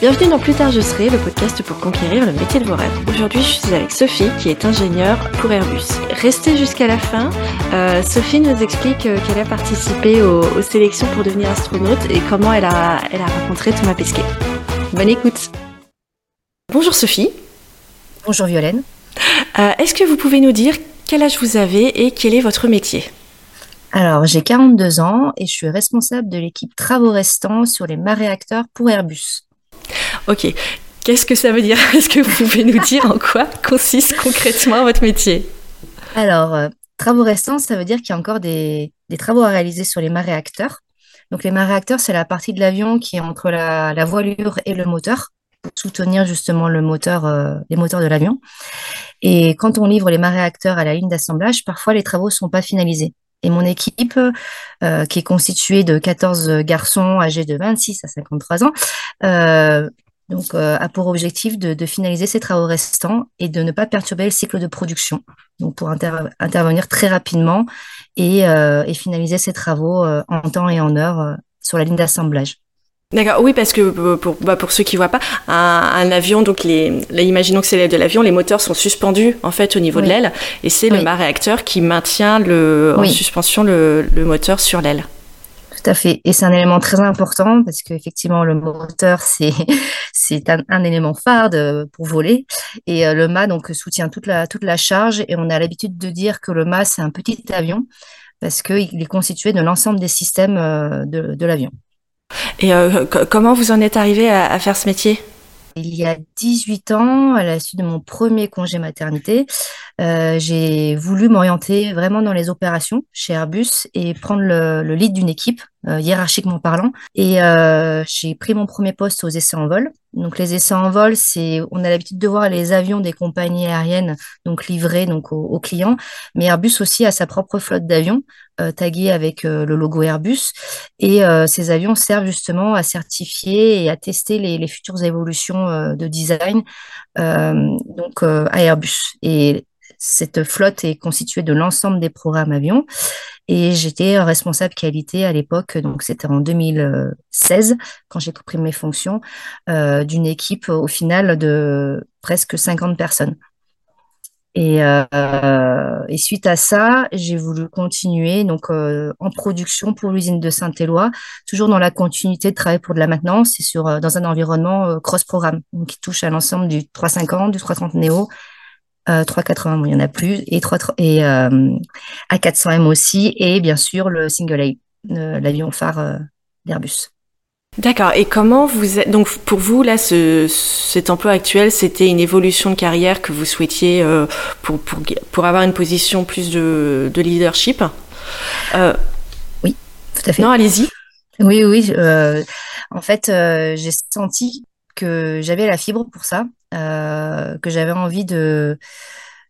Bienvenue dans Plus tard je serai, le podcast pour conquérir le métier de vos rêves. Aujourd'hui, je suis avec Sophie qui est ingénieure pour Airbus. Restez jusqu'à la fin. Euh, Sophie nous explique euh, qu'elle a participé aux, sélections pour devenir astronaute et comment elle a, elle a rencontré Thomas Pesquet. Bonne écoute. Bonjour Sophie. Bonjour Violaine. Euh, est-ce que vous pouvez nous dire quel âge vous avez et quel est votre métier? Alors, j'ai 42 ans et je suis responsable de l'équipe travaux restants sur les maréacteurs pour Airbus. Ok. Qu'est-ce que ça veut dire Est-ce que vous pouvez nous dire en quoi consiste concrètement votre métier Alors, euh, travaux restants, ça veut dire qu'il y a encore des, travaux à réaliser sur les maréacteurs. Donc, les maréacteurs, c'est la partie de l'avion qui est entre la, voilure et le moteur pour soutenir justement le moteur, euh, les moteurs de l'avion. Et quand on livre les maréacteurs à la ligne d'assemblage, parfois les travaux ne sont pas finalisés. Et mon équipe, euh, qui est constituée de 14 garçons âgés de 26 à 53 ans, donc, euh, a pour objectif de, finaliser ces travaux restants et de ne pas perturber le cycle de production. Donc, pour intervenir très rapidement et, et finaliser ces travaux en temps et en heure sur la ligne d'assemblage. D'accord, oui, parce que euh, pour, bah, pour ceux qui voient pas, un, avion, donc les, imaginons que c'est l'aile de l'avion, les moteurs sont suspendus en fait au niveau de l'aile, et c'est le mât-réacteur qui maintient le, en suspension le, moteur sur l'aile. À fait, et c'est un élément très important parce qu'effectivement le moteur c'est c'est un, élément phare pour voler, et euh, le mât donc soutient toute la toute la charge, et on a l'habitude de dire que le mât c'est un petit avion parce qu'il est constitué de l'ensemble des systèmes euh, de, de l'avion. Et euh, comment vous en êtes arrivé à, faire ce métier? Il y a 18 ans, à la suite de mon premier congé maternité, euh, j'ai voulu m'orienter vraiment dans les opérations chez Airbus et prendre le, lead d'une équipe, euh, hiérarchiquement parlant. Et j'ai pris mon premier poste aux essais en vol. Donc les essais en vol, c'est on a l'habitude de voir les avions des compagnies aériennes donc livrés donc aux clients, mais Airbus aussi a sa propre flotte d'avions euh, tagués avec euh, le logo Airbus. Et euh, ces avions servent justement à certifier et à tester les, futures évolutions de design donc à Airbus. Et cette flotte est constituée de l'ensemble des programmes avions. Et j'étais responsable qualité à l'époque, donc c'était en 2016, quand j'ai pris mes fonctions, d'une équipe au final de presque 50 personnes. Euh, et, suite à ça, j'ai voulu continuer donc euh, en production pour l'usine de Saint-Éloi, toujours dans la continuité de travailler pour de la maintenance et sur euh, dans un environnement cross-programme, qui touche à l'ensemble du 350, du 330 Neo, 380, bon, il n'y en a plus, et, 3, et A400M aussi, et bien sûr le Single A, l'avion phare d'Airbus. D'accord. Et comment vous êtes... donc pour vous là, ce, cet emploi actuel, c'était une évolution de carrière que vous souhaitiez euh, pour, pour, pour avoir une position plus de, de leadership? Euh, oui, tout à fait. Non, allez-y. Oui, oui. Euh, en fait, j'ai senti que j'avais la fibre pour ça, que j'avais envie de,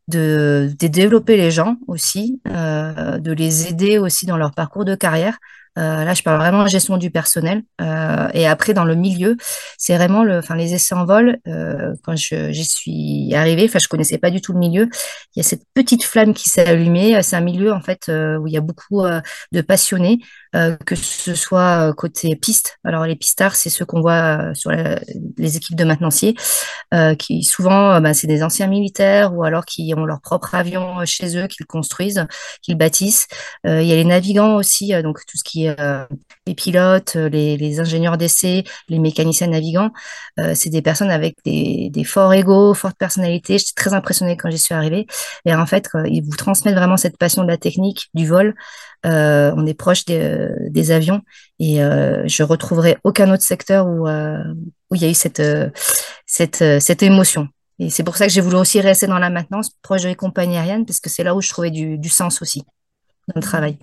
de, développer les gens aussi, de les aider aussi dans leur parcours de carrière. Euh, là, je parle vraiment de gestion du personnel. Euh, et après, dans le milieu, c'est vraiment enfin, les essais en vol. Euh, quand j'y suis arrivée, enfin, je connaissais pas du tout le milieu. Il y a cette petite flamme qui s'est allumée. C'est un milieu en fait où il y a beaucoup de passionnés, que ce soit côté piste. Alors les pistards, c'est ceux qu'on voit sur les équipes de maintenanciers, qui souvent, bah, c'est des anciens militaires ou alors qui ont leur propre avion chez eux, qu'ils construisent, qu'ils bâtissent. il y a les navigants aussi, donc tout ce qui est euh, les pilotes, euh, les, ingénieurs d'essai, les mécaniciens navigants. Euh, c'est des personnes avec des, forts égaux, fortes personnalités. J'étais très impressionnée quand j'y suis arrivée. Et en fait, ils vous transmettent vraiment cette passion de la technique, du vol. on est proche des, avions et je retrouverai aucun autre secteur où, où il y a eu cette, cette, cette émotion. Et c'est pour ça que j'ai voulu aussi rester dans la maintenance, proche des compagnies aériennes, parce que c'est là où je trouvais du, du sens aussi dans le travail.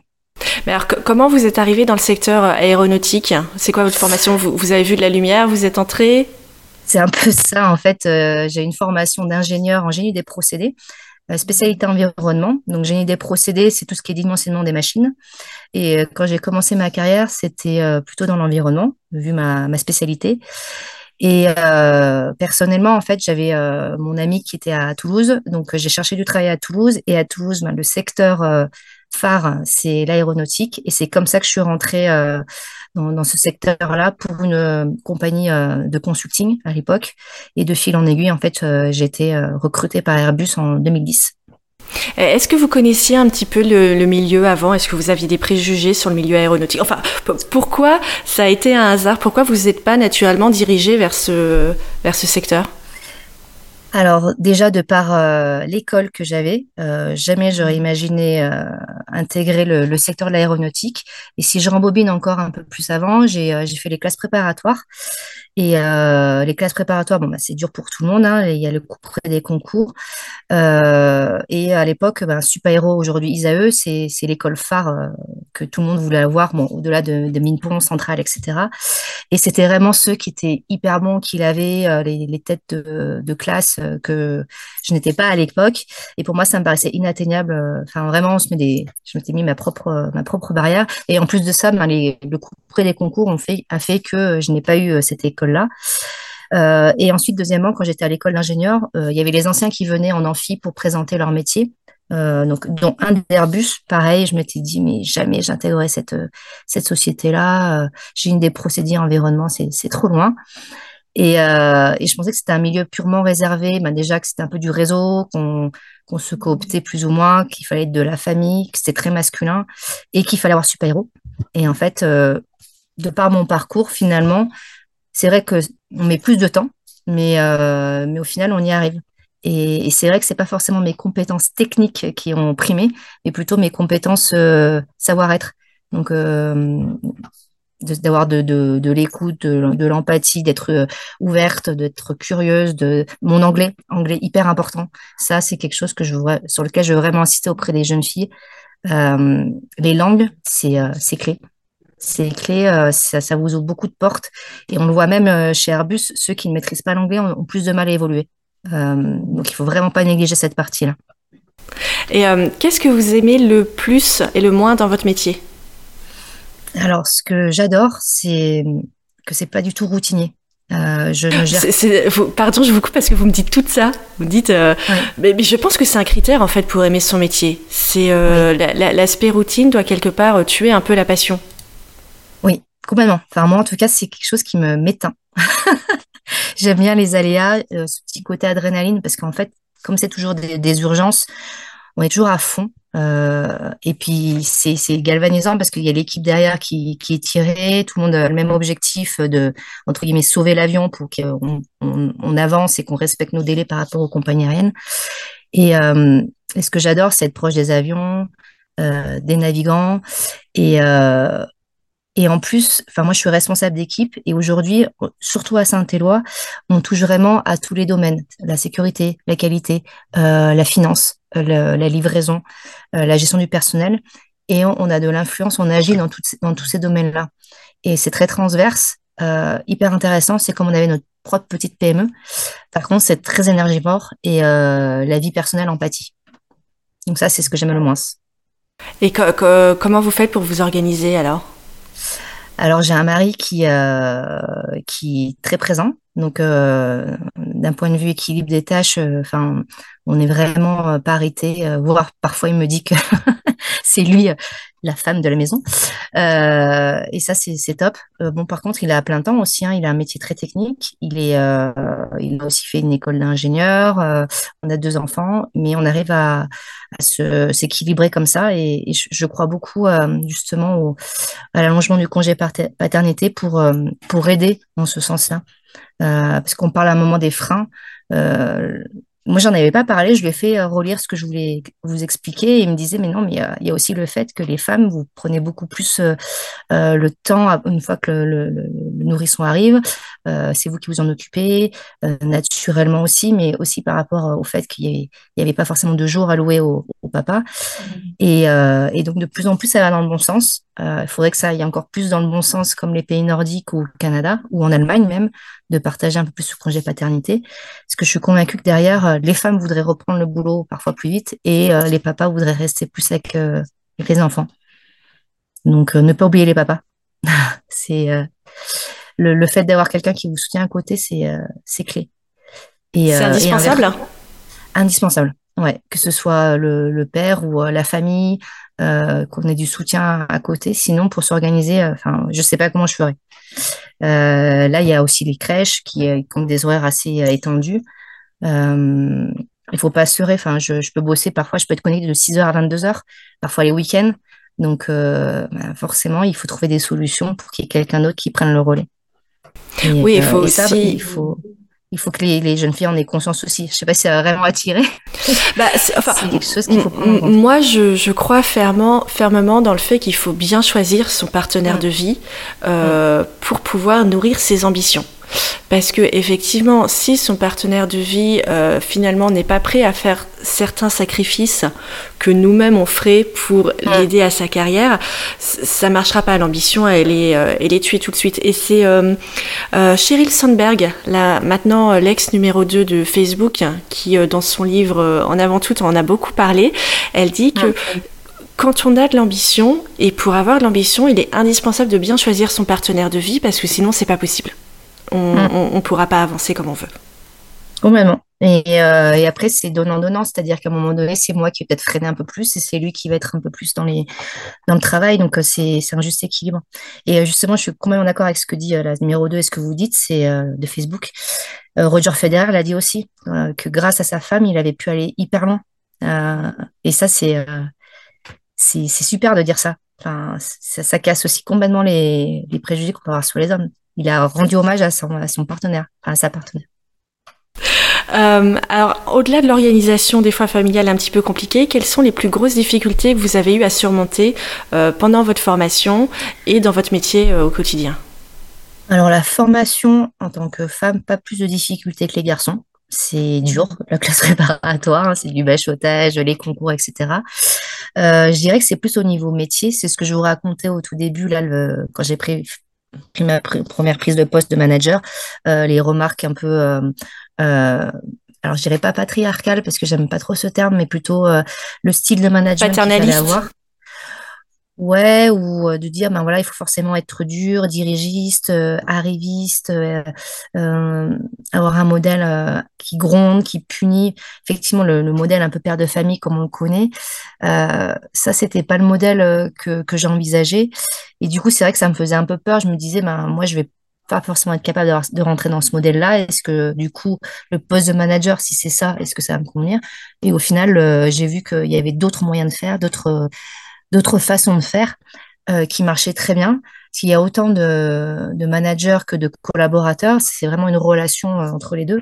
Mais alors, comment vous êtes arrivé dans le secteur euh, aéronautique? C'est quoi votre formation? Vous, avez vu de la lumière Vous êtes entré C'est un peu ça, en fait. Euh, j'ai une formation d'ingénieur en génie des procédés, euh, spécialité environnement. Donc, génie des procédés, c'est tout ce qui est dimensionnement des machines. Et quand j'ai commencé ma carrière, c'était plutôt dans l'environnement, vu ma, spécialité. Et personnellement, en fait, j'avais mon ami qui était à Toulouse, donc j'ai cherché du travail à Toulouse. Et à Toulouse, ben, le secteur phare, c'est l'aéronautique. Et c'est comme ça que je suis rentrée dans, ce secteur-là pour une compagnie de consulting à l'époque. Et de fil en aiguille, en fait, j'ai été recrutée par Airbus en 2010. Est-ce que vous connaissiez un petit peu le, milieu avant? Est-ce que vous aviez des préjugés sur le milieu aéronautique? Enfin, pourquoi ça a été un hasard? Pourquoi vous n'êtes pas naturellement dirigé vers ce, vers ce secteur? Alors déjà de par euh, l'école que j'avais, euh, jamais j'aurais imaginé euh, intégrer le, secteur de l'aéronautique. Et si je rembobine encore un peu plus avant, j'ai fait les classes préparatoires et les classes préparatoires, bon, bah, c'est dur pour tout le monde. Hein, il y a le cours des concours. Et à l'époque, ben, Super aujourd'hui ISAE, c'est, l'école phare que tout le monde voulait avoir, bon, au-delà de, de Minpont, Centrale, etc. Et c'était vraiment ceux qui étaient hyper bons, qui avaient euh, les, les, têtes de, de classe euh, que je n'étais pas à l'époque. Et pour moi, ça me paraissait inatteignable. Enfin, vraiment, on se met des, je m'étais mis ma propre, ma propre barrière. Et en plus de ça, ben, le cours des concours a fait que je n'ai pas eu cette école là euh, et ensuite, deuxièmement, quand j'étais à l'école d'ingénieur, euh, il y avait les anciens qui venaient en amphi pour présenter leur métier. Euh, donc, dont un d'Airbus, pareil, je m'étais dit, mais jamais j'intégrerai cette, cette société-là. J'ai une des procédés environnement, c'est trop loin. Et, et, je pensais que c'était un milieu purement réservé, ben déjà que c'était un peu du réseau, qu'on se cooptait plus ou moins, qu'il fallait être de la famille, que c'était très masculin et qu'il fallait avoir super-héros. Et en fait, de par mon parcours, finalement, c'est vrai qu'on met plus de temps, mais, euh, mais au final, on y arrive. Et, c'est vrai que c'est pas forcément mes compétences techniques qui ont primé, mais plutôt mes compétences euh, savoir-être. Donc, euh, d'avoir de, l'écoute, de, l'empathie, d'être ouverte, d'être curieuse, de mon anglais, anglais hyper important. Ça, c'est quelque chose que je sur lequel je veux vraiment insister auprès des jeunes filles. les langues, c'est c'est clé. C'est clé, euh, ça, vous ouvre beaucoup de portes. Et on le voit même euh, chez Airbus, ceux qui ne maîtrisent pas l'anglais ont, plus de mal à évoluer. Euh, donc il ne faut vraiment pas négliger cette partie-là. Et qu'est-ce que vous aimez le plus et le moins dans votre métier? Alors, ce que j'adore, c'est que c'est pas du tout routinier. je pardon, je vous coupe parce que vous me dites tout ça. Vous dites, mais, je pense que c'est un critère en fait pour aimer son métier. C'est l'aspect routine doit quelque part tuer un peu la passion. Complètement. Enfin, moi, en tout cas, c'est quelque chose qui me m'éteint. J'aime bien les aléas, euh, ce petit côté adrénaline, parce qu'en fait, comme c'est toujours des, urgences, on est toujours à fond. Euh, et puis, c'est galvanisant parce qu'il y a l'équipe derrière qui, qui, est tirée, tout le monde a le même objectif de, entre guillemets, sauver l'avion pour qu'on on, avance et qu'on respecte nos délais par rapport aux compagnies aériennes. Et, euh, et ce que j'adore, c'est être proche des avions, euh, des navigants. Et, euh, et en plus, enfin moi je suis responsable d'équipe et aujourd'hui, surtout à Saint-Éloi, on touche vraiment à tous les domaines la sécurité, la qualité, euh, la finance, euh, la livraison, euh, la gestion du personnel. Et on, a de l'influence, on agit dans, dans tous ces domaines-là. Et c'est très transverse, hyper intéressant. C'est comme on avait notre propre petite PME. Par contre, c'est très énergivore et la vie personnelle empathie. Donc ça, c'est ce que j'aime le moins. Et comment vous faites pour vous organiser alors? Alors j'ai un mari qui euh, qui est très présent, donc euh, d'un point de vue équilibre des tâches, euh, enfin on est vraiment parité, voire parfois il me dit que c'est lui la femme de la maison. Euh, et ça, c'est top. Euh, bon, par contre, il a à plein temps aussi. Hein, il a un métier très technique. Il, est, euh, a aussi fait une école d'ingénieur. on a deux enfants, mais on arrive à, à s'équilibrer comme ça. Et, je, crois beaucoup justement au, à l'allongement du congé paternité pour, pour aider dans ce sens-là. parce qu'on parle à un moment des freins. Euh, moi, j'en avais pas parlé, je lui ai fait euh, relire ce que je voulais vous expliquer et il me disait, mais non, mais il y, a aussi le fait que les femmes, vous prenez beaucoup plus euh, euh, le temps, une fois que le, nourrisson arrive, c'est vous qui vous en occupez, naturellement aussi, mais aussi par rapport au fait qu'il n'y avait, pas forcément de jours alloués au, au papa. Mmh. Et, et, donc, de plus en plus, ça va dans le bon sens. Il faudrait que ça aille encore plus dans le bon sens, comme les pays nordiques ou le Canada, ou en Allemagne même, de partager un peu plus ce congé paternité. Parce que je suis convaincue que derrière, euh, les femmes voudraient reprendre le boulot parfois plus vite et euh, les papas voudraient rester plus avec, euh, les enfants. Donc, ne pas oublier les papas. c'est le, fait d'avoir quelqu'un qui vous soutient à côté, c'est c'est clé. c'est indispensable. indispensable. Ouais, que ce soit le, père ou la famille, qu'on ait du soutien à côté. Sinon, pour s'organiser, enfin, je sais pas comment je ferais. là, il y a aussi les crèches qui, qui ont des horaires assez étendus. Euh, il faut pas se Enfin, je, je, peux bosser parfois, je peux être connectée de 6h à 22h, parfois les week-ends. Donc, euh, bah, forcément, il faut trouver des solutions pour qu'il y ait quelqu'un d'autre qui prenne le relais. oui, il euh, faut aussi. il faut, il faut que les, les, jeunes filles en aient conscience aussi. Je sais pas si ça va vraiment attirer. Bah, c'est enfin, quelque chose qu'il faut prendre Moi, je, je, crois fermement, fermement dans le fait qu'il faut bien choisir son partenaire de vie euh, pour pouvoir nourrir ses ambitions. Parce que effectivement, si son partenaire de vie euh, finalement n'est pas prêt à faire certains sacrifices que nous-mêmes on ferait pour l'aider à sa carrière, ça marchera pas. L'ambition, elle est, euh, elle est tuée tout de suite. Et c'est euh, euh Sheryl Sandberg, la, maintenant l'ex numéro 2 de Facebook, qui dans son livre En avant tout en a beaucoup parlé. Elle dit que quand on a de l'ambition, et pour avoir de l'ambition, il est indispensable de bien choisir son partenaire de vie parce que sinon c'est pas possible on ne mm. pourra pas avancer comme on veut. Complètement. Et, euh, et après, c'est donnant-donnant, c'est-à-dire qu'à un moment donné, c'est moi qui vais peut-être freiner un peu plus et c'est lui qui va être un peu plus dans, les, dans le travail. Donc, euh, c'est un juste équilibre. Et euh, justement, je suis complètement d'accord avec ce que dit la numéro 2 et ce que vous dites, c'est de Facebook. Roger Federer l'a dit aussi, que grâce à sa femme, il avait pu aller hyper loin. et ça, c'est c'est super de dire ça. Enfin, ça, ça casse aussi complètement les, les préjugés qu'on peut avoir sur les hommes il a rendu hommage à son, à son partenaire, à sa partenaire. Euh, alors, au-delà de l'organisation des fois familiale un petit peu compliquée, quelles sont les plus grosses difficultés que vous avez eu à surmonter euh, pendant votre formation et dans votre métier euh, au quotidien? Alors, la formation en tant que femme, pas plus de difficultés que les garçons. C'est dur, la classe préparatoire, hein, c'est du bachotage, les concours, etc. je dirais que c'est plus au niveau métier. C'est ce que je vous racontais au tout début, là, le, quand j'ai pris ma première prise de poste de manager, euh, les remarques un peu, euh, euh, alors je dirais pas patriarcales parce que j'aime pas trop ce terme, mais plutôt le style de management qu'il fallait avoir. Ouais, ou de dire, ben voilà, il faut forcément être dur, dirigiste, arriviste, avoir un modèle qui gronde, qui punit. Effectivement, le, modèle un peu père de famille comme on le connaît, ça, c'était pas le modèle que, que j'envisageais. Et du coup, c'est vrai que ça me faisait un peu peur. Je me disais, ben moi, je vais pas forcément être capable de rentrer dans ce modèle-là. Est-ce que du coup, le poste de manager, si c'est ça, est-ce que ça va me convenir? Et au final, j'ai vu qu'il y avait d'autres moyens de faire, d'autres d'autres façons de faire euh, qui marchaient très bien. S'il y a autant de, managers que de collaborateurs, c'est vraiment une relation euh, entre les deux.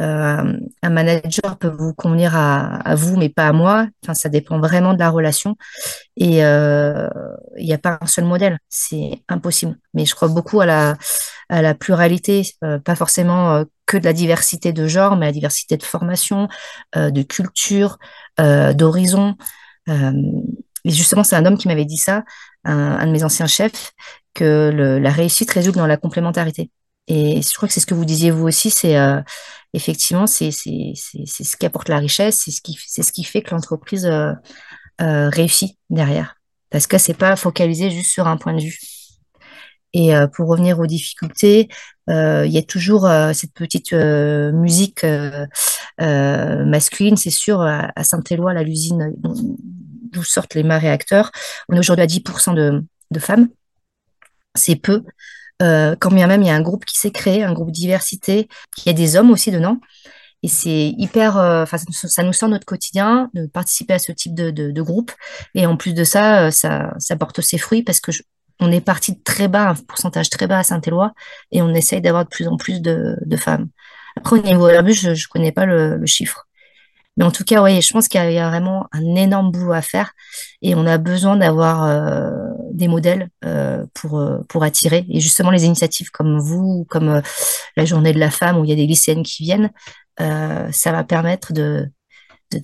Euh, un manager peut vous convenir à, vous, mais pas à moi. Enfin, ça dépend vraiment de la relation. Et il n'y a pas un seul modèle. C'est impossible. Mais je crois beaucoup à la, à la pluralité, pas forcément que de la diversité de genre, mais la diversité de formation, de culture, d'horizon. Et justement, c'est un homme qui m'avait dit ça, un, de mes anciens chefs, que la réussite résulte dans la complémentarité. Et je crois que c'est ce que vous disiez vous aussi, c'est euh, effectivement c'est ce qui apporte la richesse, c'est ce qui ce qui fait que l'entreprise euh, euh, réussit derrière. Parce que c'est pas focalisé juste sur un point de vue. Et pour revenir aux difficultés, il y a toujours cette petite musique masculine, c'est sûr, à, Saint-Éloi, l'usine d'où sortent les mains réacteurs. On est aujourd'hui à 10% de, de, femmes. C'est peu. Euh, quand bien même il y a un groupe qui s'est créé, un groupe diversité, y a des hommes aussi dedans. Et c'est hyper, euh, ça, nous sort notre quotidien de participer à ce type de, de, groupe. Et en plus de ça, euh, ça, ça porte ses fruits parce que on est parti de très bas, un pourcentage très bas à Saint-Éloi, et on essaye d'avoir de plus en plus de, de femmes. Après, au niveau Airbus, je ne connais pas le chiffre. Mais en tout cas, oui, je pense qu'il y, a vraiment un énorme boulot à faire et on a besoin d'avoir euh, des modèles euh, pour, euh, pour attirer. Et justement, les initiatives comme vous, comme la journée de la femme où il y a des lycéennes qui viennent, ça va permettre de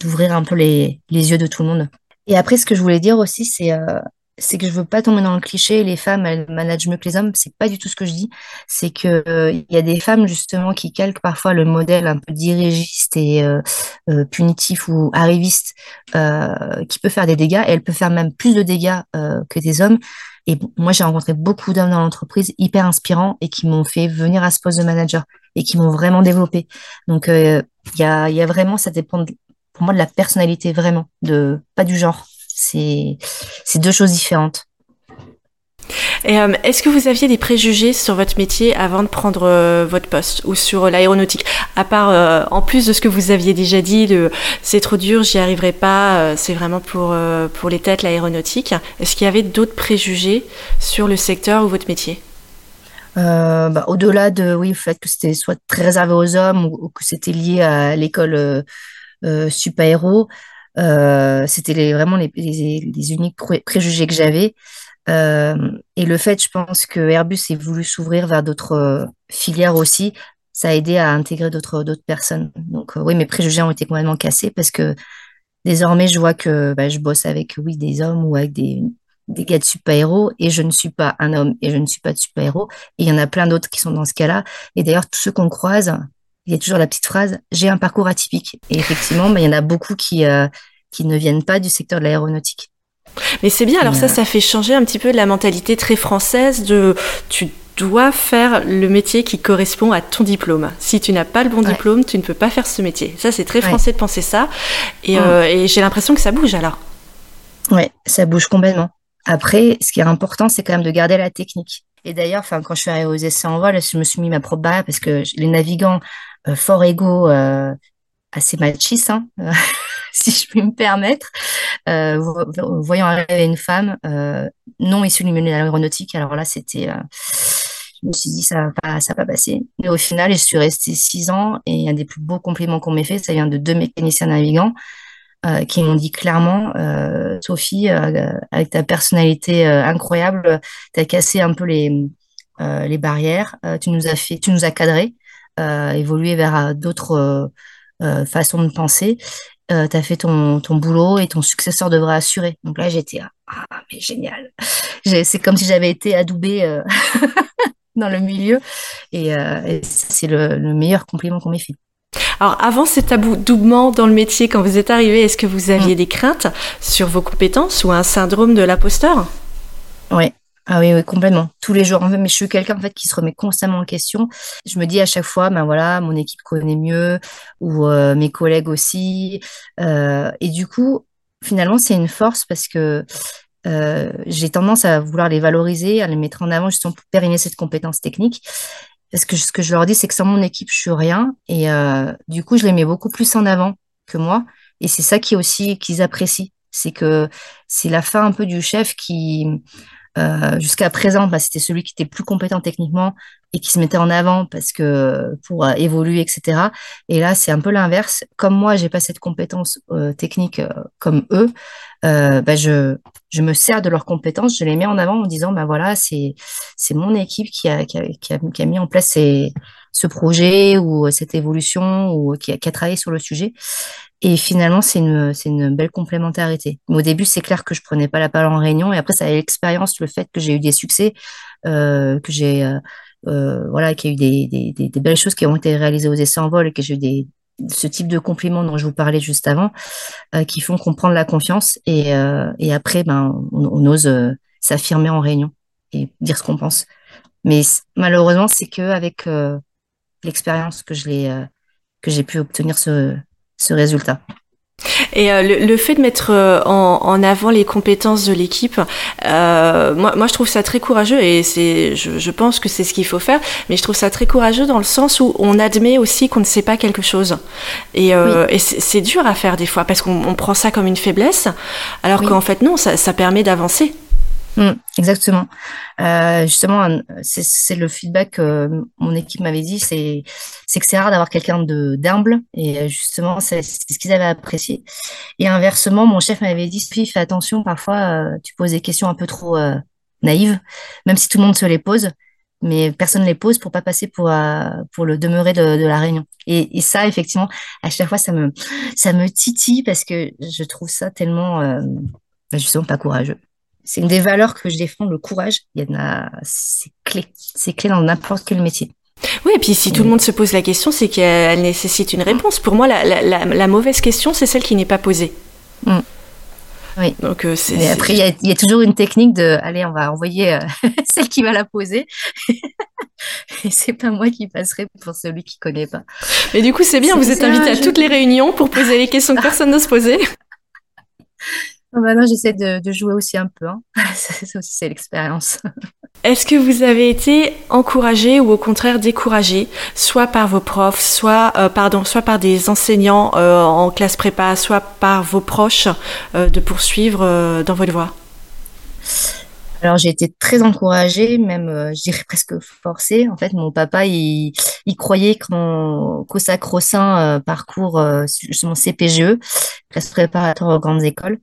d'ouvrir un peu les, les yeux de tout le monde. Et après, ce que je voulais dire aussi, c'est c'est que je veux pas tomber dans le cliché, les femmes, elles managent mieux que les hommes. C'est pas du tout ce que je dis. C'est que euh, il y a des femmes justement qui calquent parfois le modèle un peu dirigiste et euh, euh, punitif ou arriviste qui peut faire des dégâts. Et elle peut faire même plus de dégâts que des hommes. Et moi, j'ai rencontré beaucoup d'hommes dans l'entreprise hyper inspirants et qui m'ont fait venir à ce poste de manager et qui m'ont vraiment développé. Donc, il y a, y a vraiment, ça dépend pour moi de la personnalité vraiment, de pas du genre. C'est deux choses différentes. Euh, est-ce que vous aviez des préjugés sur votre métier avant de prendre euh, votre poste ou sur l'aéronautique? À part, euh, en plus de ce que vous aviez déjà dit, de c'est trop dur, j'y arriverai pas, c'est vraiment pour, pour les têtes l'aéronautique. Est-ce qu'il y avait d'autres préjugés sur le secteur ou votre métier? Bah, Au-delà de, oui, le fait que c'était soit très réservé aux hommes ou, que c'était lié à l'école super-héros, c'était vraiment les, les, uniques préjugés que j'avais. Euh, et le fait, je pense que Airbus ait voulu s'ouvrir vers d'autres euh, filières aussi, ça a aidé à intégrer d'autres d'autres personnes. Donc euh, oui, mes préjugés ont été complètement cassés parce que désormais, je vois que bah, je bosse avec oui des hommes ou avec des des gars de super-héros et je ne suis pas un homme et je ne suis pas de super-héros. Et il y en a plein d'autres qui sont dans ce cas-là. Et d'ailleurs, tous ceux qu'on croise, il y a toujours la petite phrase j'ai un parcours atypique. Et effectivement, bah, il y en a beaucoup qui qui ne viennent pas du secteur de l'aéronautique. Mais c'est bien, alors ça, ça fait changer un petit peu de la mentalité très française de tu dois faire le métier qui correspond à ton diplôme. Si tu n'as pas le bon diplôme, tu ne peux pas faire ce métier. Ça, c'est très français de penser ça. Et, euh, et j'ai l'impression que ça bouge alors. Oui, ça bouge complètement. Après, ce qui est important, c'est quand même de garder la technique. Et d'ailleurs, enfin, quand je suis arrivée aux essais en vol, je me suis mis ma propre barrière parce que les navigants euh, fort égaux, euh, assez machistes, hein, si je puis me permettre, euh, voyant arriver une femme euh, non issue du milieu de l'aéronautique. Alors là, c'était, euh, je me suis dit, ça va pas, va pas passer. Mais au final, je suis restée six ans et un des plus beaux compliments qu'on m'ait fait, ça vient de deux mécaniciens navigants qui m'ont dit clairement, Sophie, avec ta personnalité incroyable, tu as cassé un peu les, les barrières, tu nous as fait, tu nous as cadré, évolué vers d'autres façons de penser euh, tu as fait ton, ton boulot et ton successeur devrait assurer. Donc là, j'étais, ah, mais génial. C'est comme si j'avais été adoubée euh, dans le milieu. Et, euh, c'est le, meilleur compliment qu'on m'ait fait. Alors, avant cet adoubement dans le métier, quand vous êtes arrivé, est-ce que vous aviez mm. des craintes sur vos compétences ou un syndrome de l'imposteur? Oui, ah oui, oui, complètement. Tous les jours. Mais je suis quelqu'un en fait qui se remet constamment en question. Je me dis à chaque fois, ben voilà, mon équipe connaît mieux ou euh, mes collègues aussi. Euh, et du coup, finalement, c'est une force parce que euh, j'ai tendance à vouloir les valoriser, à les mettre en avant justement pour pérenniser cette compétence technique. Parce que ce que je leur dis, c'est que sans mon équipe, je suis rien. Et du coup, je les mets beaucoup plus en avant que moi. Et c'est ça qui aussi qu'ils apprécient. C'est que c'est la fin un peu du chef qui euh, jusqu'à présent, bah, c'était celui qui était plus compétent techniquement et qui se mettait en avant parce que pour euh, évoluer, etc. Et là, c'est un peu l'inverse. Comme moi, j'ai pas cette compétence euh, technique comme eux, bah, je, je me sers de leurs compétences, je les mets en avant en disant, bah voilà, c'est c'est mon équipe qui a, qui a, qui a, qui a mis en place ces, ce projet ou cette évolution ou qui a, qui a travaillé sur le sujet. Et finalement, c'est une, c'est une belle complémentarité. au début, c'est clair que je prenais pas la parole en réunion. Et après, ça a l'expérience, le fait que j'ai eu des succès, euh, que j'ai, euh, euh, voilà, qu'il y a eu des, des, des, belles choses qui ont été réalisées aux essais en vol et que j'ai eu des, ce type de compliments dont je vous parlais juste avant, qui font qu'on prend de la confiance. Et, et après, ben, on, on ose s'affirmer en réunion et dire ce qu'on pense. Mais malheureusement, c'est que avec l'expérience que je l'ai, que j'ai pu obtenir ce, ce résultat. Et euh, le, fait de mettre euh, en, avant les compétences de l'équipe, euh, moi, moi je trouve ça très courageux et c'est, je, pense que c'est ce qu'il faut faire. Mais je trouve ça très courageux dans le sens où on admet aussi qu'on ne sait pas quelque chose. Et, et c'est, dur à faire des fois parce qu'on prend ça comme une faiblesse, alors qu'en fait non, ça, ça permet d'avancer. Mm, exactement. Euh, justement, c'est le feedback que mon équipe m'avait dit, c'est que c'est rare d'avoir quelqu'un de d'humble et justement c'est ce qu'ils avaient apprécié. Et inversement, mon chef m'avait dit, fais attention, parfois euh, tu poses des questions un peu trop euh, naïves, même si tout le monde se les pose, mais personne ne les pose pour pas passer pour pour le demeurer de, de la réunion. Et, et, ça, effectivement, à chaque fois, ça me ça me titille parce que je trouve ça tellement bah, justement pas courageux c'est une des valeurs que je défends, le courage. Il y en a, c'est clé. C'est clé dans n'importe quel métier. Oui, et puis si tout le monde se pose la question, c'est qu'elle nécessite une réponse. Pour moi, la, la, la, mauvaise question, c'est celle qui n'est pas posée. Mm. Oui. Donc, c'est, après, il y, a toujours une technique de, allez, on va envoyer celle qui va la poser. Et c'est pas moi qui passerai pour celui qui connaît pas. Mais du coup, c'est bien, vous êtes invité à toutes les réunions pour poser les questions que personne n'ose poser. Maintenant, j'essaie de, jouer aussi un peu. Hein. c'est aussi c'est l'expérience. Est-ce que vous avez été encouragé ou au contraire découragé, soit par vos profs, soit euh, pardon, soit par des enseignants euh, en classe prépa, soit par vos proches, euh, de poursuivre dans votre voie? Alors j'ai été très encouragée, même euh, je dirais presque forcée. En fait, mon papa, il, croyait qu'au sacro-saint euh, parcours euh, mon CPGE, classe préparatoire aux grandes écoles,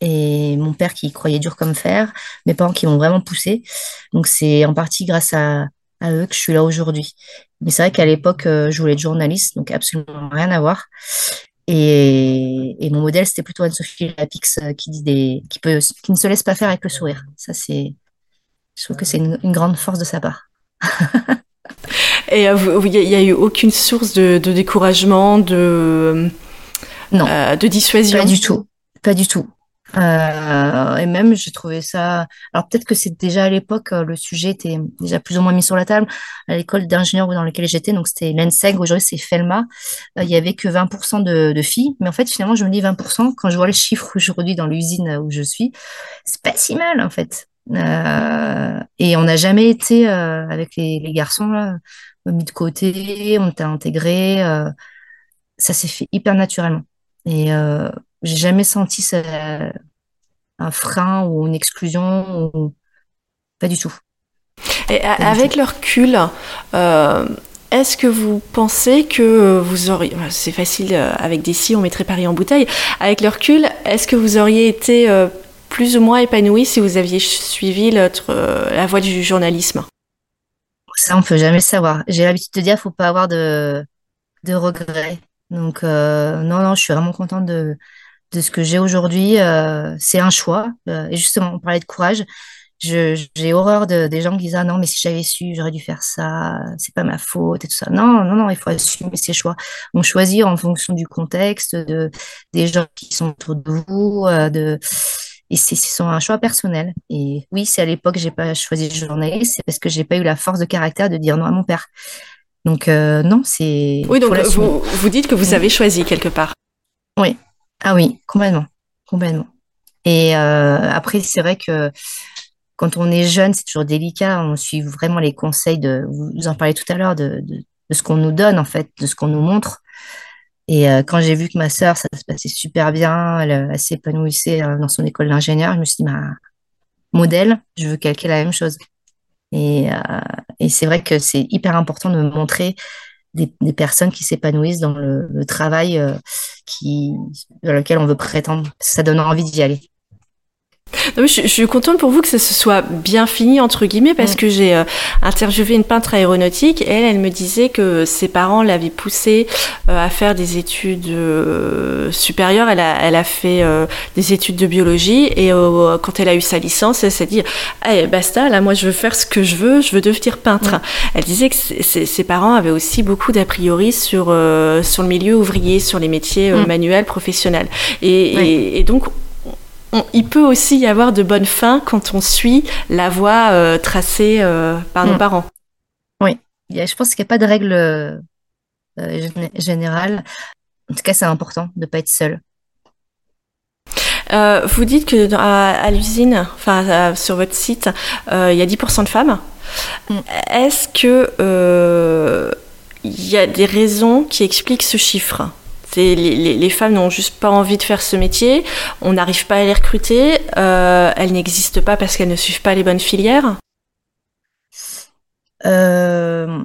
et mon père qui croyait dur comme fer, mes parents qui m'ont vraiment poussé. Donc c'est en partie grâce à, à eux que je suis là aujourd'hui. Mais c'est vrai qu'à l'époque, je voulais être journaliste, donc absolument rien à voir. Et, mon modèle, c'était plutôt Anne-Sophie Lapix euh, qui dit des, qui peut, qui ne se laisse pas faire avec le sourire. Ça, c'est, je trouve que c'est une, grande force de sa part. Et il euh, n'y a, eu aucune source de, découragement, de, non, euh, de dissuasion? Pas du tout. Pas du tout. Euh, et même, j'ai trouvé ça. Alors peut-être que c'est déjà à l'époque, euh, le sujet était déjà plus ou moins mis sur la table. À l'école d'ingénieur dans laquelle j'étais, donc c'était l'ENSEG, aujourd'hui c'est FELMA, euh, il y avait que 20% de, de, filles. Mais en fait, finalement, je me dis 20%, quand je vois les chiffres aujourd'hui dans l'usine où je suis, c'est pas si mal en fait. Euh, et on n'a jamais été avec les, les, garçons là, mis de côté, on t'a intégré. ça s'est fait hyper naturellement. Et j'ai jamais senti ça, un frein ou une exclusion, ou... pas du tout. Et avec le recul, euh, est-ce que vous pensez que vous auriez, c'est facile euh, avec des si, on mettrait Paris en bouteille, avec le recul, est-ce que vous auriez été euh, plus ou moins épanoui si vous aviez suivi la voie du journalisme? Ça, on ne peut jamais savoir. J'ai l'habitude de dire, faut pas avoir de, de regrets. Donc, non, non, je suis vraiment contente de, de ce que j'ai aujourd'hui, euh, c'est un choix. Euh, et justement, on parlait de courage. J'ai horreur de, des gens qui disent ah non mais si j'avais su j'aurais dû faire ça c'est pas ma faute et tout ça. Non non non il faut assumer ses choix. On choisit en fonction du contexte de des gens qui sont autour de vous euh, de et c'est un choix personnel. Et oui c'est à l'époque j'ai pas choisi le journaliste c'est parce que j'ai pas eu la force de caractère de dire non à mon père. Donc non c'est oui donc vous, vous dites que vous avez choisi quelque part. Oui ah oui, complètement, complètement. Et euh, après, c'est vrai que quand on est jeune, c'est toujours délicat. On suit vraiment les conseils de, vous en parlez tout à l'heure, de, ce qu'on nous donne, en fait, de ce qu'on nous montre. Et euh, quand j'ai vu que ma sœur, ça se passait super bien, elle, s'épanouissait euh, dans son école d'ingénieur, je me suis dit, bah, modèle, je veux calquer la même chose. Et, et c'est vrai que c'est hyper important de montrer des, personnes qui s'épanouissent dans le, travail euh, qui, dans lequel on veut prétendre. Ça donne envie d'y aller je, suis contente pour vous que ça se soit bien fini entre guillemets parce que j'ai euh, interviewé une peintre aéronautique et elle, elle me disait que ses parents l'avaient poussée euh, à faire des études euh, supérieures. Elle a, elle a fait des études de biologie et quand elle a eu sa licence, elle s'est dit hey, basta, là moi je veux faire ce que je veux, je veux devenir peintre. Elle disait que ses parents avaient aussi beaucoup d'a priori sur sur le milieu ouvrier, sur les métiers manuels, professionnels. Et, et donc il peut aussi y avoir de bonnes fins quand on suit la voie euh, tracée euh, par nos mm. parents. Oui, je pense qu'il n'y a pas de règle euh, générale. En tout cas, c'est important de ne pas être seul. vous dites que à, l'usine, enfin sur votre site, il y a 10% de femmes. Mm. Est-ce que il y a des raisons qui expliquent ce chiffre? Les, femmes n'ont juste pas envie de faire ce métier, on n'arrive pas à les recruter, euh, elles n'existent pas parce qu'elles ne suivent pas les bonnes filières euh,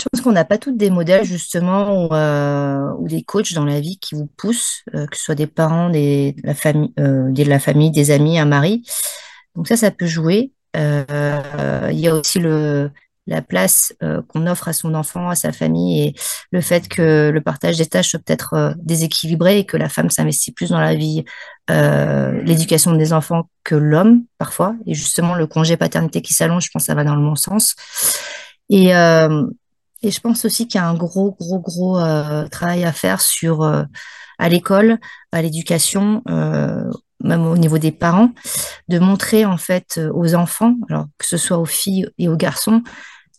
Je pense qu'on n'a pas toutes des modèles justement ou, euh, des coachs dans la vie qui vous poussent, que ce soit des parents, des, la famille, des amis, un mari. Donc ça, ça peut jouer. Il y a aussi le, la place euh, qu'on offre à son enfant, à sa famille et le fait que le partage des tâches soit peut-être euh, déséquilibré et que la femme s'investit plus dans la vie, euh, l'éducation des enfants que l'homme parfois. Et justement, le congé paternité qui s'allonge, je pense que ça va dans le bon sens. Et, et je pense aussi qu'il y a un gros, gros, gros travail à faire sur à l'école, à l'éducation, même au niveau des parents, de montrer en fait aux enfants, alors que ce soit aux filles et aux garçons,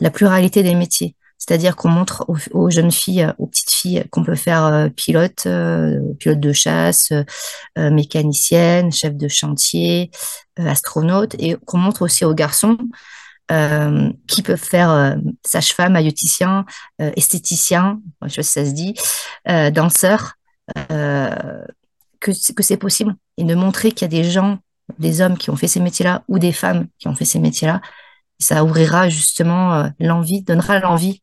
la pluralité des métiers. C'est-à-dire qu'on montre aux, jeunes filles, aux petites filles, qu'on peut faire euh, pilote, euh, pilote de chasse, euh, mécanicienne, chef de chantier, astronaute, et qu'on montre aussi aux garçons qui peuvent faire sage-femme, mailloticien, esthéticien, je sais pas si ça se dit, danseur, que, que c'est possible, et de montrer qu'il y a des gens, des hommes qui ont fait ces métiers-là, ou des femmes qui ont fait ces métiers-là, ça ouvrira justement l'envie, donnera l'envie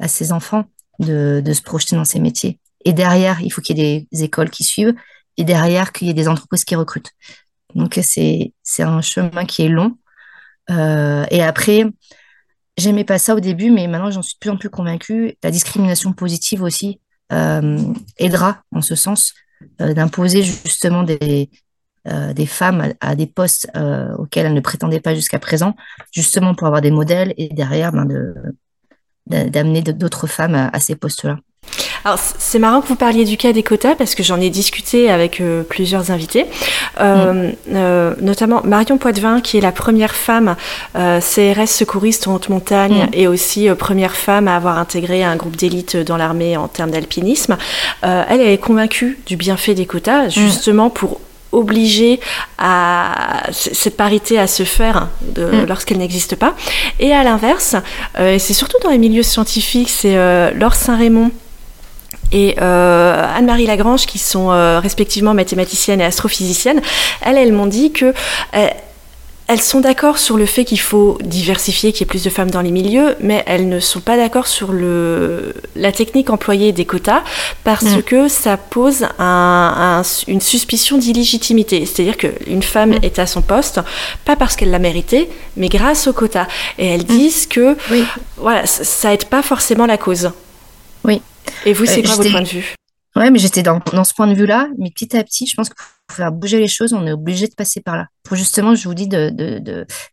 à ses enfants de, se projeter dans ces métiers. Et derrière, il faut qu'il y ait des écoles qui suivent et derrière, qu'il y ait des entreprises qui recrutent. Donc, c'est, un chemin qui est long. Euh, et après, j'aimais pas ça au début, mais maintenant, j'en suis de plus en plus convaincue. La discrimination positive aussi euh, aidera en ce sens euh, d'imposer justement des, euh, des femmes à, des postes euh, auxquels elles ne prétendaient pas jusqu'à présent, justement pour avoir des modèles et derrière ben, de, d'amener d'autres femmes à, ces postes-là. Alors c'est marrant que vous parliez du cas des quotas parce que j'en ai discuté avec euh, plusieurs invités, euh, mm. euh, notamment Marion Poitvin qui est la première femme CRS secouriste en haute montagne mm. et aussi première femme à avoir intégré un groupe d'élite dans l'armée en termes d'alpinisme. elle, est convaincue du bienfait des quotas mm. justement pour obliger à cette parité à se faire mm. lorsqu'elle n'existe pas. Et à l'inverse, euh, et c'est surtout dans les milieux scientifiques, c'est euh, Laure Saint-Raymond et euh, Anne-Marie Lagrange, qui sont respectivement mathématiciennes et astrophysiciennes, elles, elles m'ont dit que elles sont d'accord sur le fait qu'il faut diversifier, qu'il y ait plus de femmes dans les milieux, mais elles ne sont pas d'accord sur le, la technique employée des quotas parce que ça pose un, une suspicion d'illégitimité. C'est-à-dire qu'une femme mm. est à son poste, pas parce qu'elle l'a mérité, mais grâce aux quotas. Et elles mm. disent que voilà, ça aide pas forcément la cause. Oui. Et vous, c'est euh, quoi votre point de vue? Ouais, mais j'étais dans, dans, ce point de vue-là, mais petit à petit, je pense que pour faire bouger les choses, on est obligé de passer par là. Pour justement, je vous dis,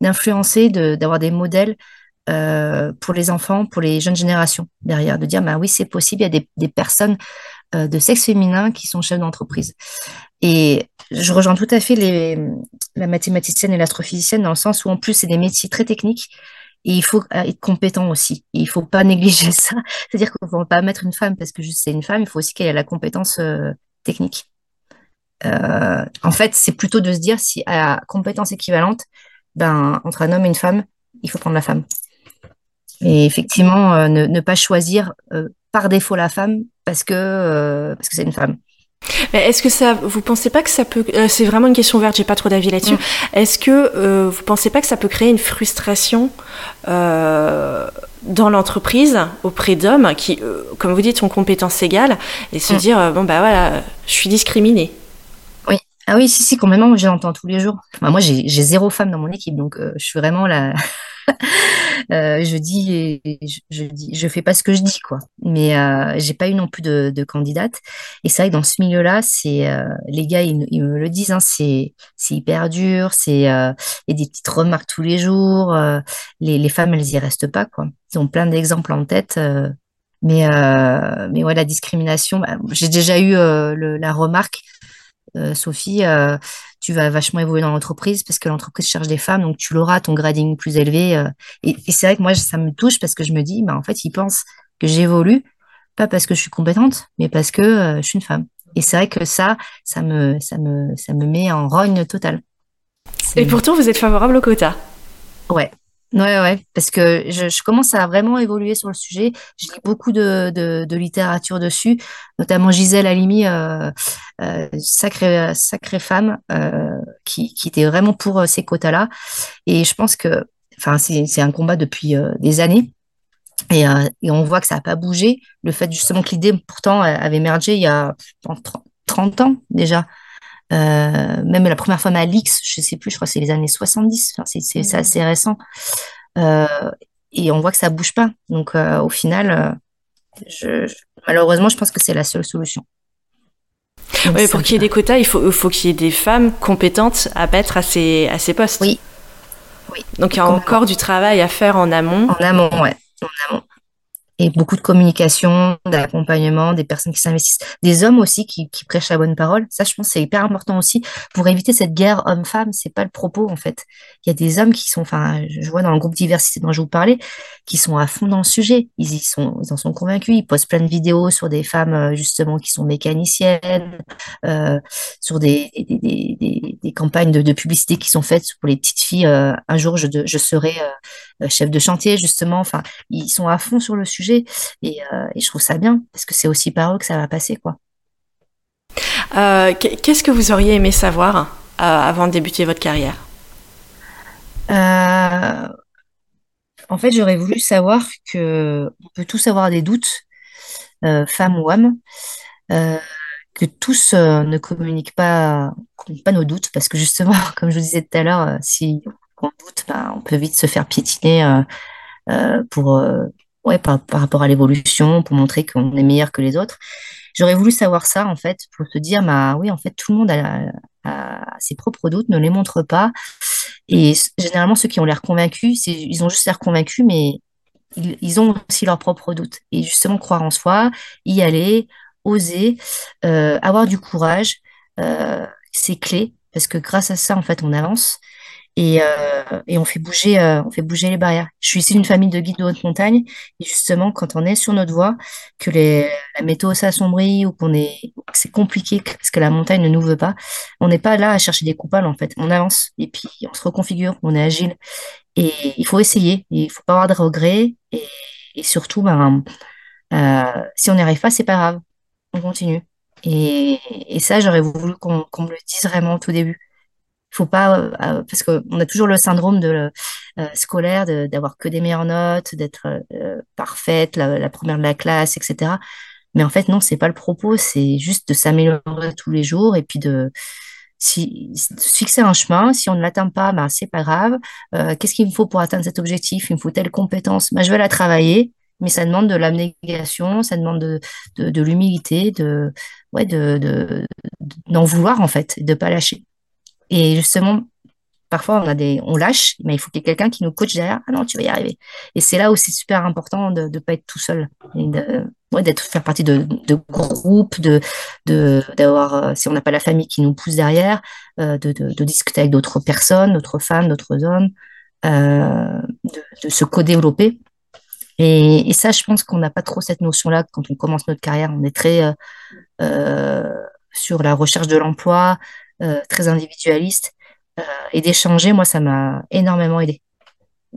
d'influencer, d'avoir des modèles euh, pour les enfants, pour les jeunes générations derrière, de dire, bah oui, c'est possible, il y a des, personnes euh, de sexe féminin qui sont chefs d'entreprise. Et je rejoins tout à fait les, la mathématicienne et l'astrophysicienne dans le sens où en plus, c'est des métiers très techniques et il faut être compétent aussi. Et il faut pas négliger ça. C'est-à-dire qu'on ne va pas mettre une femme parce que juste c'est une femme, il faut aussi qu'elle ait la compétence euh, technique. Euh, en fait, c'est plutôt de se dire si à compétence équivalente, ben, entre un homme et une femme, il faut prendre la femme. Et effectivement, euh, ne, pas choisir euh, par défaut la femme parce que parce que c'est une femme. Est-ce que ça, vous pensez pas que ça peut, c'est vraiment une question ouverte, j'ai pas trop d'avis là-dessus. Mm. Est-ce que vous pensez pas que ça peut créer une frustration dans l'entreprise auprès d'hommes qui, comme vous dites, ont compétences égales et se mm. dire bon bah voilà, je suis discriminée. Ah oui, si, si, complètement, je l'entends tous les jours. moi, j'ai zéro femme dans mon équipe, donc euh, je suis vraiment là. Euh, je dis, je, je, dis, je fais pas ce que je dis, quoi. Mais euh, j'ai pas eu non plus de, de candidate. Et c'est vrai que dans ce milieu-là, c'est euh, les gars, ils, me le disent, hein, c'est hyper dur. C'est y a des petites remarques tous les jours. les, les femmes, elles y restent pas, quoi. Ils ont plein d'exemples en tête. mais mais ouais, la discrimination. Bah, j'ai déjà eu le, la remarque euh, Sophie, euh, tu vas vachement évoluer dans l'entreprise parce que l'entreprise cherche des femmes, donc tu l'auras ton grading plus élevé. Euh. et, c'est vrai que moi, ça me touche parce que je me dis, bah, en fait, ils pensent que j'évolue, pas parce que je suis compétente, mais parce que je suis une femme. Et c'est vrai que ça, ça me, ça me, ça me met en rogne totale. Et pourtant, vous êtes favorable au quota. Ouais, Ouais, ouais, parce que je, commence à vraiment évoluer sur le sujet. Je lis beaucoup de, de, littérature dessus, notamment Gisèle Halimi, euh, euh, sacrée, sacrée femme, euh, qui, qui était vraiment pour euh, ces quotas-là. Et je pense que, c'est un combat depuis des années. Et, et, on voit que ça n'a pas bougé. Le fait justement que l'idée, pourtant, avait émergé il y a 30 ans déjà. Euh, même la première fois à l'X, je sais plus, je crois que c'est les années 70, enfin, c'est mmh. assez récent. Euh, et on voit que ça bouge pas. Donc euh, au final, je, malheureusement, je pense que c'est la seule solution. oui, pour qu'il y ait des quotas, il faut, faut qu'il y ait des femmes compétentes à mettre à ces, à ces postes. Oui. oui. Donc il y a encore du travail à faire en amont. En amont, ouais. En amont. Et beaucoup de communication, d'accompagnement, des personnes qui s'investissent, des hommes aussi qui, qui, prêchent la bonne parole. Ça, je pense, c'est hyper important aussi pour éviter cette guerre homme-femme. C'est pas le propos en fait. Il y a des hommes qui sont, enfin, je vois dans le groupe diversité dont je vous parlais, qui sont à fond dans le sujet. Ils y sont, ils en sont convaincus. Ils postent plein de vidéos sur des femmes euh, justement qui sont mécaniciennes, euh, sur des, des, des, des, campagnes de, de, publicité qui sont faites pour les petites filles. Euh, un jour, je, je serai euh, chef de chantier justement. Enfin, ils sont à fond sur le sujet euh, et, je trouve ça bien, parce que c'est aussi par eux que ça va passer, quoi. Euh, qu'est-ce que vous auriez aimé savoir euh, avant de débuter votre carrière? En fait, j'aurais voulu savoir que on peut tous avoir des doutes, femmes ou hommes, que tous ne communiquent pas, pas nos doutes, parce que justement, comme je vous disais tout à l'heure, si on doute, ben, on peut vite se faire piétiner pour ouais, par, rapport à l'évolution, pour montrer qu'on est meilleur que les autres. J'aurais voulu savoir ça, en fait, pour se dire, bah oui, en fait, tout le monde a, ses propres doutes, ne les montre pas. Et généralement, ceux qui ont l'air convaincus, ils ont juste l'air convaincus, mais ils, ont aussi leurs propres doutes. Et justement, croire en soi, y aller, oser, euh, avoir du courage, euh, c'est clé, parce que grâce à ça, en fait, on avance et, euh, et on fait bouger euh, on fait bouger les barrières. Je suis ici d'une famille de guides de haute montagne et justement quand on est sur notre voie, que les, la météo s'assombrit ou qu'on est c'est compliqué parce que la montagne ne nous veut pas, on n'est pas là à chercher des coupables en fait. On avance et puis on se reconfigure, on est agile et il faut essayer. Il faut pas avoir de regrets et, et surtout ben euh, si on n'y arrive pas c'est pas grave, on continue. Et, et ça j'aurais voulu qu'on qu'on me le dise vraiment au tout début faut pas euh, euh, parce qu'on a toujours le syndrome de euh, scolaire d'avoir que des meilleures notes, d'être parfaite, la, première de la classe, etc. Mais en fait, non, c'est pas le propos. C'est juste de s'améliorer tous les jours et puis de fixer un chemin. Si on ne l'atteint pas, ben c'est pas grave. Qu'est-ce qu'il me faut pour atteindre cet objectif? Il me faut telle compétence. Ben, je vais la travailler. Mais ça demande de l'abnégation, ça demande de, de, l'humilité, de, ouais, de, d'en vouloir en fait, de pas lâcher. Et justement, parfois on a des, on lâche, mais il faut qu'il y ait quelqu'un qui nous coach derrière. Ah non, tu vas y arriver. Et c'est là où c'est super important de ne pas être tout seul, ouais, d'être faire partie de, de groupes, de, d'avoir, euh, si on n'a pas la famille qui nous pousse derrière, euh, de, discuter avec d'autres personnes, d'autres femmes, d'autres hommes, euh, de, se co-développer. Et, ça, je pense qu'on n'a pas trop cette notion-là quand on commence notre carrière. On est très euh, euh sur la recherche de l'emploi, euh, très individualiste. Euh, et d'échanger, moi, ça m'a énormément aidé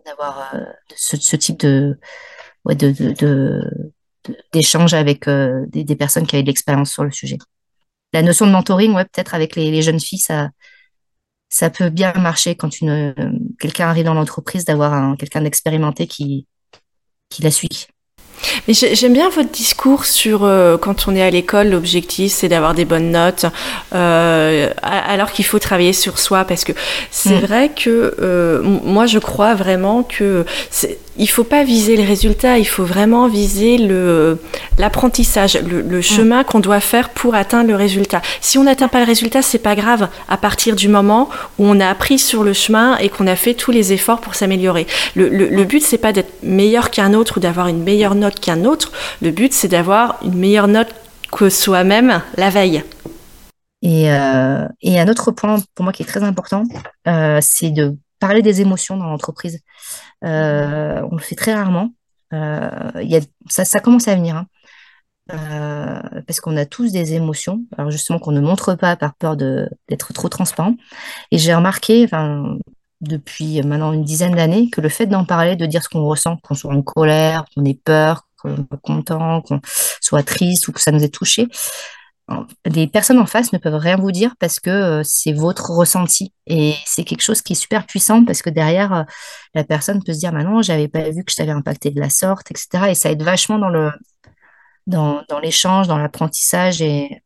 d'avoir euh, ce, type de, ouais, avec des, personnes qui avaient de l'expérience sur le sujet. La notion de mentoring, ouais, peut-être avec les, jeunes filles, ça, peut bien marcher quand quelqu'un arrive dans l'entreprise, d'avoir quelqu'un d'expérimenté qui la suit. Mais j'aime bien votre discours sur euh, quand on est à l'école, l'objectif c'est d'avoir des bonnes notes, euh, alors qu'il faut travailler sur soi, parce que c'est mm. vrai que euh, moi je crois vraiment que il faut pas viser les résultats, il faut vraiment viser le l'apprentissage, le, le, mm. chemin qu'on doit faire pour atteindre le résultat. Si on n'atteint pas le résultat, c'est pas grave. À partir du moment où on a appris sur le chemin et qu'on a fait tous les efforts pour s'améliorer. Le, le, le but c'est pas d'être meilleur qu'un autre ou d'avoir une meilleure note qu'un autre. Le but c'est d'avoir une meilleure note que soi-même la veille. Et, euh, et, un autre point pour moi qui est très important, euh, c'est de parler des émotions dans l'entreprise. Euh, on le fait très rarement. Euh, y a, ça, commence à venir. Hein. Euh, parce qu'on a tous des émotions, alors justement qu'on ne montre pas par peur d'être trop transparent. Et j'ai remarqué, depuis maintenant une dizaine d'années, que le fait d'en parler, de dire ce qu'on ressent, qu'on soit en colère, qu'on ait peur, qu'on soit content, qu'on soit triste ou que ça nous ait touché, les personnes en face ne peuvent rien vous dire parce que euh, c'est votre ressenti. Et c'est quelque chose qui est super puissant parce que derrière euh, la personne peut se dire maintenant bah j'avais pas vu que je t'avais impacté de la sorte etc et ça aide vachement dans le dans, dans l'échange dans l'apprentissage et,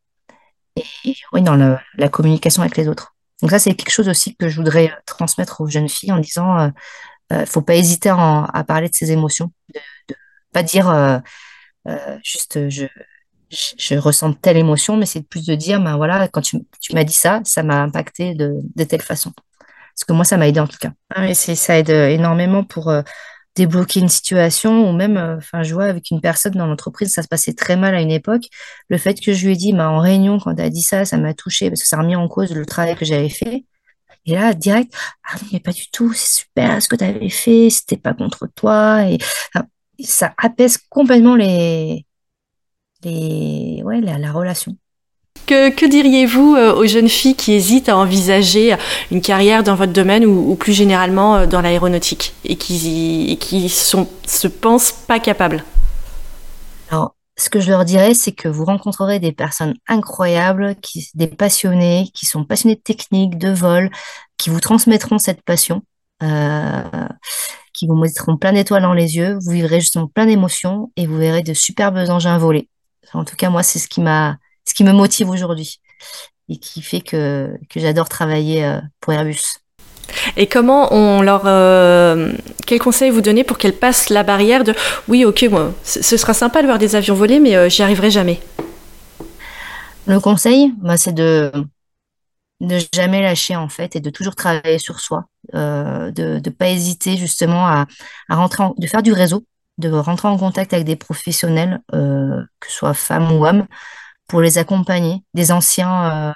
et, oui dans la communication avec les autres. Donc ça c'est quelque chose aussi que je voudrais transmettre aux jeunes filles en disant euh, euh faut pas hésiter à, parler de ses émotions de, de pas dire euh, juste je je, ressens telle émotion, mais c'est plus de dire, ben voilà, quand tu, tu m'as dit ça, ça m'a impacté de, de, telle façon. Parce que moi, ça m'a aidé en tout cas. Ah, et ça aide énormément pour euh, débloquer une situation ou même, euh, enfin, je vois avec une personne dans l'entreprise, ça se passait très mal à une époque. Le fait que je lui ai dit, bah, en réunion, quand elle a dit ça, ça m'a touché parce que ça a remis en cause le travail que j'avais fait. Et là, direct, ah non, mais pas du tout, c'est super ce que tu avais fait, c'était pas contre toi. Et ça apaise complètement les, les, ouais, la relation. Que, diriez-vous euh, aux jeunes filles qui hésitent à envisager une carrière dans votre domaine ou, plus généralement euh, dans l'aéronautique et qui, qui sont, se pensent pas capables? Alors, ce que je leur dirais, c'est que vous rencontrerez des personnes incroyables, qui, des passionnés, qui sont passionnés de technique, de vol, qui vous transmettront cette passion, euh, qui vous mettront plein d'étoiles dans les yeux. Vous vivrez justement plein d'émotions et vous verrez de superbes engins volés. En tout cas, moi, c'est ce qui m'a ce qui me motive aujourd'hui et qui fait que, que j'adore travailler euh, pour Airbus. Et comment on leur. Euh, quel conseil vous donnez pour qu'elles passent la barrière de oui, ok, moi, ce sera sympa de voir des avions voler, mais euh, j'y arriverai jamais? Le conseil, bah, c'est de ne jamais lâcher en fait et de toujours travailler sur soi, de ne pas hésiter justement à, à rentrer, de faire du réseau, de rentrer en contact avec des professionnels, que ce soit femmes ou hommes, pour les accompagner, des anciens euh,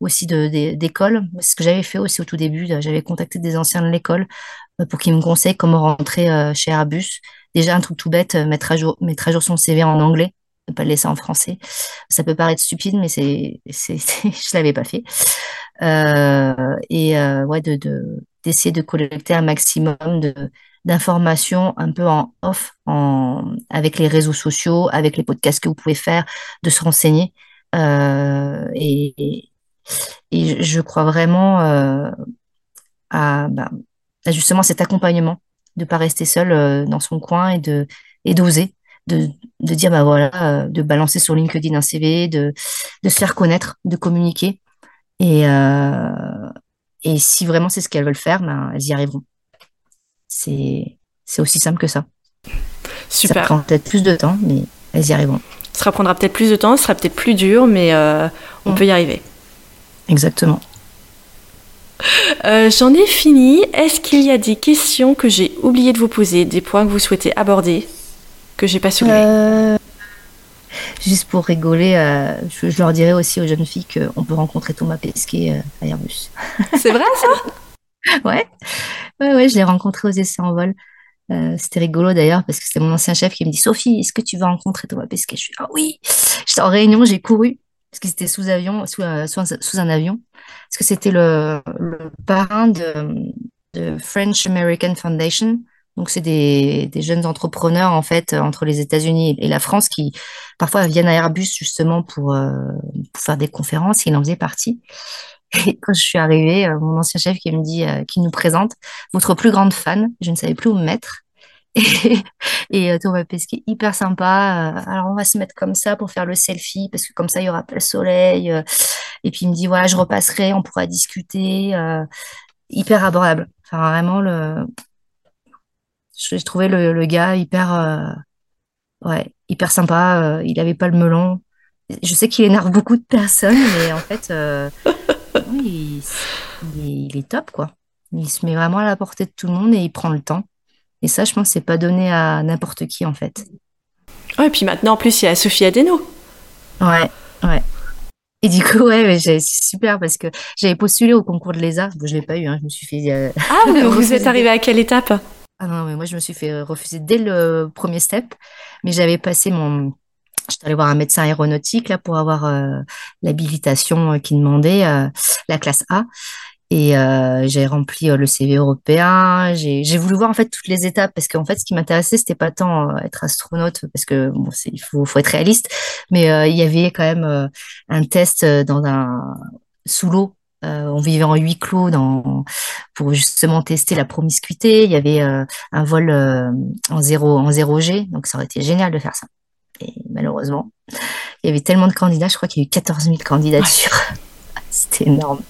aussi d'école. Ce que j'avais fait aussi au tout début, j'avais contacté des anciens de l'école euh, pour qu'ils me conseillent comment rentrer euh, chez Airbus. Déjà, un truc tout bête, mettre à jour, mettre à jour son CV en anglais, ne pas le laisser en français. Ça peut paraître stupide, mais c'est, c'est, je l'avais pas fait. et ouais, de, d'essayer de collecter un maximum de, d'informations un peu en off, en, avec les réseaux sociaux, avec les podcasts que vous pouvez faire, de se renseigner. Euh, et, je crois vraiment euh, à, bah, justement cet accompagnement, de pas rester seul euh, dans son coin et d'oser, de, de dire bah voilà, de balancer sur LinkedIn un CV, de, de se faire connaître, de communiquer. Et, et si vraiment c'est ce qu'elles veulent faire, ben, elles y arriveront. C'est aussi simple que ça. Super. Ça prend peut-être plus de temps, mais elles y arriveront. Ça prendra peut-être plus de temps, ce sera peut-être plus dur, mais euh, on mm. peut y arriver. Exactement. Euh, j'en ai fini. Est-ce qu'il y a des questions que j'ai oublié de vous poser, des points que vous souhaitez aborder, que j'ai pas soulevés euh, Juste pour rigoler, je, leur dirais aussi aux jeunes filles qu'on peut rencontrer Thomas Pesquet à Airbus. C'est vrai ça? Ouais. Ouais, ouais, je l'ai rencontré aux essais en vol. Euh, c'était rigolo d'ailleurs parce que c'était mon ancien chef qui me dit Sophie, est-ce que tu veux rencontrer Thomas Pesquet? Je suis ah oui. J'étais en réunion, j'ai couru parce que c'était sous avion, sous, euh, sous, un avion, parce que c'était le, parrain de, French American Foundation. Donc c'est des, des, jeunes entrepreneurs en fait entre les États-Unis et la France qui parfois viennent à Airbus justement pour, euh, pour faire des conférences. il en faisait partie. Et quand je suis arrivée, euh, mon ancien chef qui me dit, euh, qui nous présente, votre plus grande fan, je ne savais plus où me mettre. Et, et euh, Thomas Pesquet, hyper sympa. alors, on va se mettre comme ça pour faire le selfie, parce que comme ça, il y aura pas le soleil. et puis, il me dit, voilà, je repasserai, on pourra discuter. hyper abordable. Enfin, vraiment, le... j'ai trouvé le, le, gars hyper, ouais, hyper sympa. il avait pas le melon. Je sais qu'il énerve beaucoup de personnes, mais en fait, il, est top, quoi. Il se met vraiment à la portée de tout le monde et il prend le temps. Et ça, je pense, c'est pas donné à n'importe qui, en fait. Ouais, et puis maintenant, en plus, il y a Sophie Adeno. Ouais, ouais. Et du coup, ouais, c'est super parce que j'avais postulé au concours de l'ESA. Bon, je l'ai pas eu, hein, je me suis fait. Euh, ah, vous êtes arrivé à quelle étape? Ah non, mais moi, je me suis fait refuser dès le premier step. Mais j'avais passé mon, J'étais allée voir un médecin aéronautique là pour avoir euh, l'habilitation euh, qui demandait euh, la classe A. Et j'ai rempli le CV européen. J'ai voulu voir en fait toutes les étapes parce qu'en fait, ce qui m'intéressait, c'était pas tant être astronaute parce que bon, il faut, faut, être réaliste, mais il y avait quand même un test dans un sous l'eau. on vivait en huis clos dans, pour justement tester la promiscuité. Il y avait un vol en zéro en zéro G, donc ça aurait été génial de faire ça. Et malheureusement, il y avait tellement de candidats, je crois qu'il y a eu 14 000 candidatures. C'était énorme.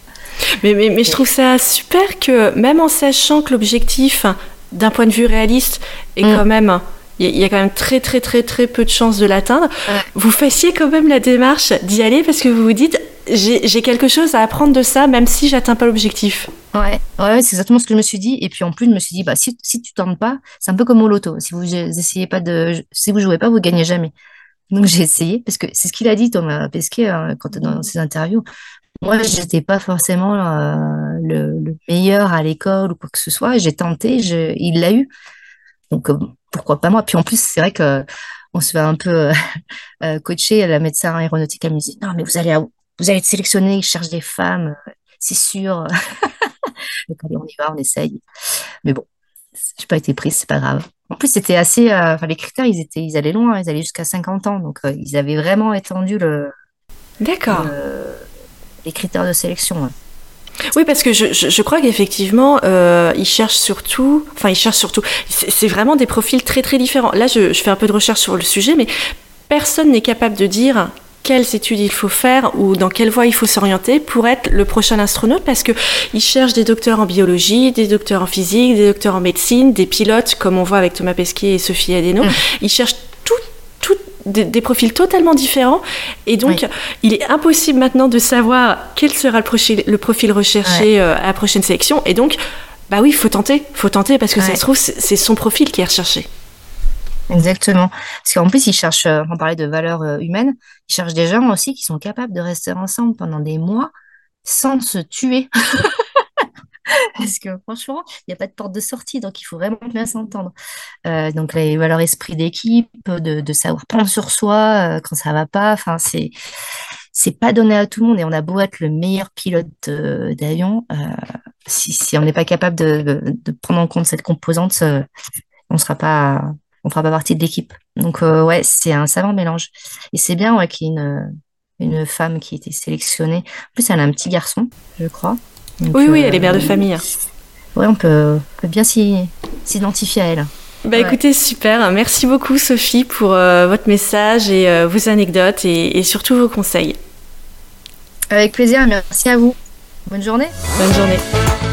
Mais, mais, mais, je trouve ça super que même en sachant que l'objectif, d'un point de vue réaliste, est mm. quand même il y, a quand même très très très très peu de chances de l'atteindre. Vous fassiez quand même la démarche d'y aller parce que vous vous dites j'ai quelque chose à apprendre de ça, même si j'atteins pas l'objectif. Ouais, ouais c'est exactement ce que je me suis dit. Et puis en plus, je me suis dit, bah, si, si tu tentes pas, c'est un peu comme au loto. Si vous essayez pas de, si vous jouez pas, vous gagnez jamais. Donc j'ai essayé, parce que c'est ce qu'il a dit, Thomas Pesquet, hein, quand, dans ses interviews. Moi, j'étais pas forcément euh, le, meilleur à l'école ou quoi que ce soit. J'ai tenté, il l'a eu. Donc euh, pourquoi pas moi? Puis en plus, c'est vrai que on se fait un peu euh, coacher. La médecin aéronautique, elle me non, mais vous allez, vous allez être sélectionné. Ils cherchent des femmes, c'est sûr. Donc allez, on y va, on essaye. Mais bon, j'ai pas été prise, c'est pas grave. En plus, c'était assez. Euh, enfin, les critères, ils étaient, ils allaient loin. Ils allaient jusqu'à 50 ans. Donc, euh, ils avaient vraiment étendu le. D'accord. les critères de sélection. Oui, parce que je, je, crois qu'effectivement, euh, ils cherchent surtout, enfin, ils cherchent surtout, c'est vraiment des profils très très différents. Là, je, je, fais un peu de recherche sur le sujet, mais personne n'est capable de dire quelles études il faut faire ou dans quelle voie il faut s'orienter pour être le prochain astronaute parce que ils cherchent des docteurs en biologie, des docteurs en physique, des docteurs en médecine, des pilotes comme on voit avec Thomas Pesquet et Sophie Adeno. Mm. Ils cherchent tout, tout des, profils totalement différents et donc il est impossible maintenant de savoir quel sera le, profil, le profil recherché euh, à la prochaine sélection et donc bah oui, faut tenter, faut tenter parce que ça se trouve c'est son profil qui est recherché. Exactement. Parce qu'en plus, ils cherchent, euh, on parlait de valeurs euh, humaines, ils cherchent des gens aussi qui sont capables de rester ensemble pendant des mois sans se tuer. Parce que franchement, il n'y a pas de porte de sortie, donc il faut vraiment bien s'entendre. Euh, donc les valeurs esprit d'équipe, de, savoir prendre sur soi quand ça va pas, enfin c'est c'est pas donné à tout le monde et on a beau être le meilleur pilote d'avion, si, on n'est pas capable de, prendre en compte cette composante, on sera pas on fera pas partie de l'équipe. Donc euh, ouais, c'est un savant mélange. Et c'est bien ouais, qu'il y ait une, une femme qui a été sélectionnée. En plus, elle a un petit garçon, je crois. oui, oui, elle est mère de euh, famille. Ouais, on peut, bien s'identifier à elle. Bah écoutez, super. Merci beaucoup Sophie pour euh, votre message et vos anecdotes et, et surtout vos conseils. Avec plaisir, merci à vous. Bonne journée. Bonne journée.